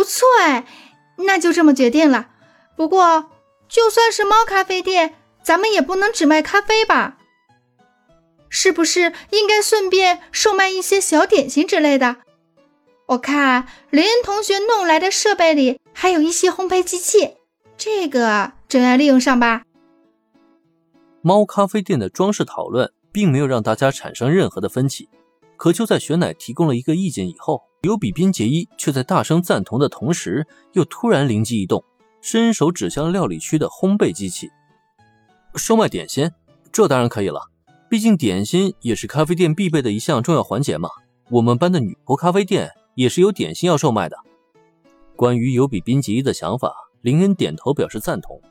不错哎，那就这么决定了。不过，就算是猫咖啡店，咱们也不能只卖咖啡吧？是不是应该顺便售卖一些小点心之类的？我看林恩同学弄来的设备里还有一些烘焙机器，这个就要利用上吧。猫咖啡店的装饰讨论并没有让大家产生任何的分歧，可就在雪奶提供了一个意见以后，尤比宾杰伊却在大声赞同的同时，又突然灵机一动，伸手指向料理区的烘焙机器，售卖点心，这当然可以了。毕竟点心也是咖啡店必备的一项重要环节嘛。我们班的女仆咖啡店也是有点心要售卖的。关于尤比宾杰伊的想法，林恩点头表示赞同。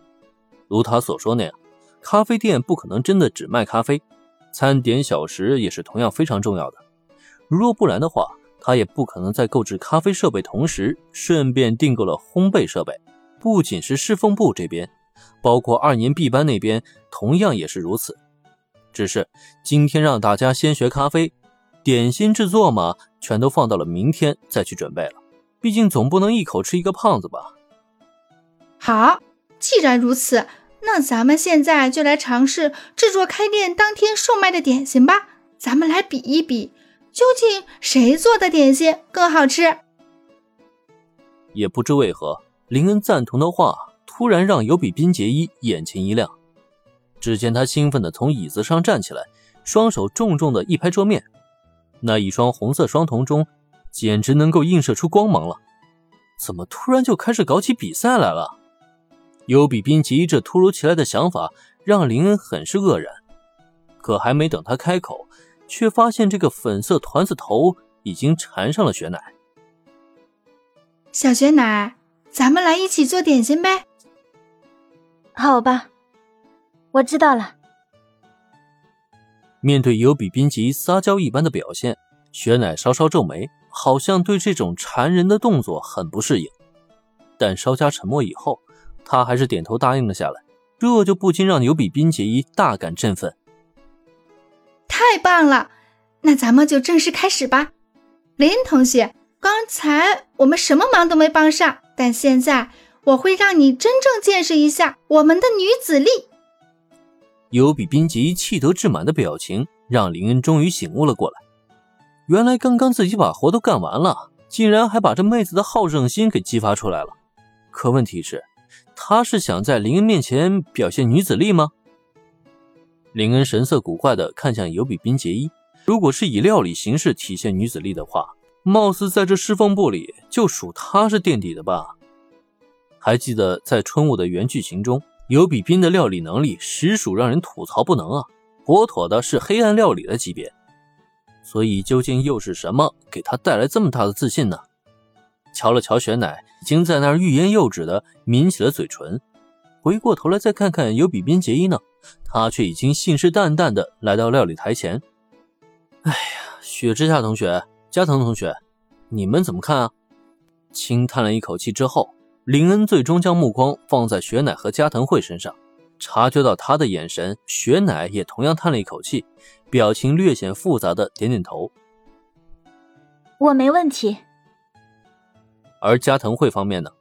如他所说那样。咖啡店不可能真的只卖咖啡，餐点小食也是同样非常重要的。如若不然的话，他也不可能在购置咖啡设备同时，顺便订购了烘焙设备。不仅是侍奉部这边，包括二年 B 班那边同样也是如此。只是今天让大家先学咖啡，点心制作嘛，全都放到了明天再去准备了。毕竟总不能一口吃一个胖子吧。好，既然如此。那咱们现在就来尝试制作开店当天售卖的点心吧。咱们来比一比，究竟谁做的点心更好吃？也不知为何，林恩赞同的话突然让尤比宾杰伊眼前一亮。只见他兴奋地从椅子上站起来，双手重重地一拍桌面，那一双红色双瞳中简直能够映射出光芒了。怎么突然就开始搞起比赛来了？尤比宾吉这突如其来的想法让林恩很是愕然，可还没等他开口，却发现这个粉色团子头已经缠上了雪奶。小雪奶，咱们来一起做点心呗。好吧，我知道了。面对尤比宾吉撒娇一般的表现，雪奶稍稍皱眉，好像对这种缠人的动作很不适应。但稍加沉默以后。他还是点头答应了下来，这就不禁让尤比宾杰一大感振奋。太棒了，那咱们就正式开始吧。林同学，刚才我们什么忙都没帮上，但现在我会让你真正见识一下我们的女子力。尤比宾吉气得志满的表情，让林恩终于醒悟了过来。原来刚刚自己把活都干完了，竟然还把这妹子的好胜心给激发出来了。可问题是。他是想在林恩面前表现女子力吗？林恩神色古怪的看向尤比宾杰伊。如果是以料理形式体现女子力的话，貌似在这侍奉部里就属她是垫底的吧？还记得在春雾的原剧情中，尤比宾的料理能力实属让人吐槽不能啊，妥妥的是黑暗料理的级别。所以究竟又是什么给他带来这么大的自信呢？瞧了瞧雪乃。已经在那儿欲言又止的抿起了嘴唇，回过头来再看看有比边结衣呢，他却已经信誓旦旦的来到料理台前。哎呀，雪之下同学、加藤同学，你们怎么看啊？轻叹了一口气之后，林恩最终将目光放在雪乃和加藤惠身上，察觉到他的眼神，雪乃也同样叹了一口气，表情略显复杂的点点头。我没问题。而加藤惠方面呢，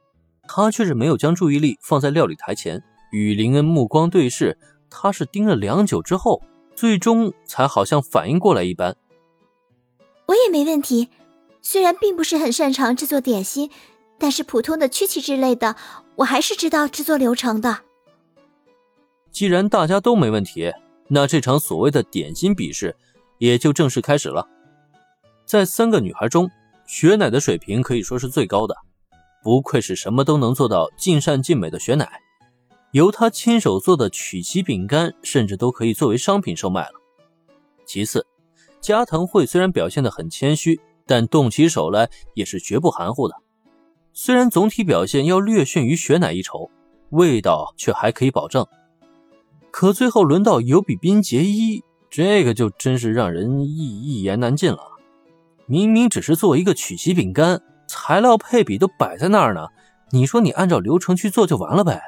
他却是没有将注意力放在料理台前，与林恩目光对视，他是盯了良久之后，最终才好像反应过来一般。我也没问题，虽然并不是很擅长制作点心，但是普通的曲奇之类的，我还是知道制作流程的。既然大家都没问题，那这场所谓的点心比试也就正式开始了。在三个女孩中。雪乃的水平可以说是最高的，不愧是什么都能做到尽善尽美的雪奶。由他亲手做的曲奇饼干，甚至都可以作为商品售卖了。其次，加藤惠虽然表现得很谦虚，但动起手来也是绝不含糊的。虽然总体表现要略逊于雪奶一筹，味道却还可以保证。可最后轮到尤比宾杰伊，这个就真是让人一一言难尽了。明明只是做一个曲奇饼干，材料配比都摆在那儿呢，你说你按照流程去做就完了呗？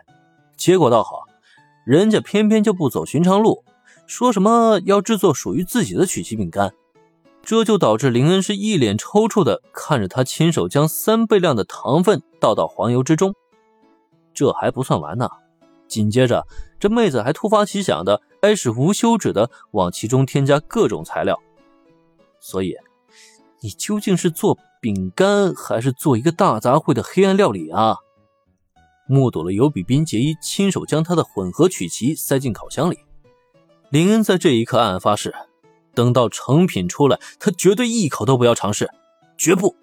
结果倒好，人家偏偏就不走寻常路，说什么要制作属于自己的曲奇饼干。这就导致林恩是一脸抽搐的看着他亲手将三倍量的糖分倒到黄油之中。这还不算完呢，紧接着这妹子还突发奇想的开始无休止的往其中添加各种材料。所以，你究竟是做饼干还是做一个大杂烩的黑暗料理啊？目睹了尤比宾杰伊亲手将他的混合曲奇塞进烤箱里，林恩在这一刻暗暗发誓。等到成品出来，他绝对一口都不要尝试，绝不。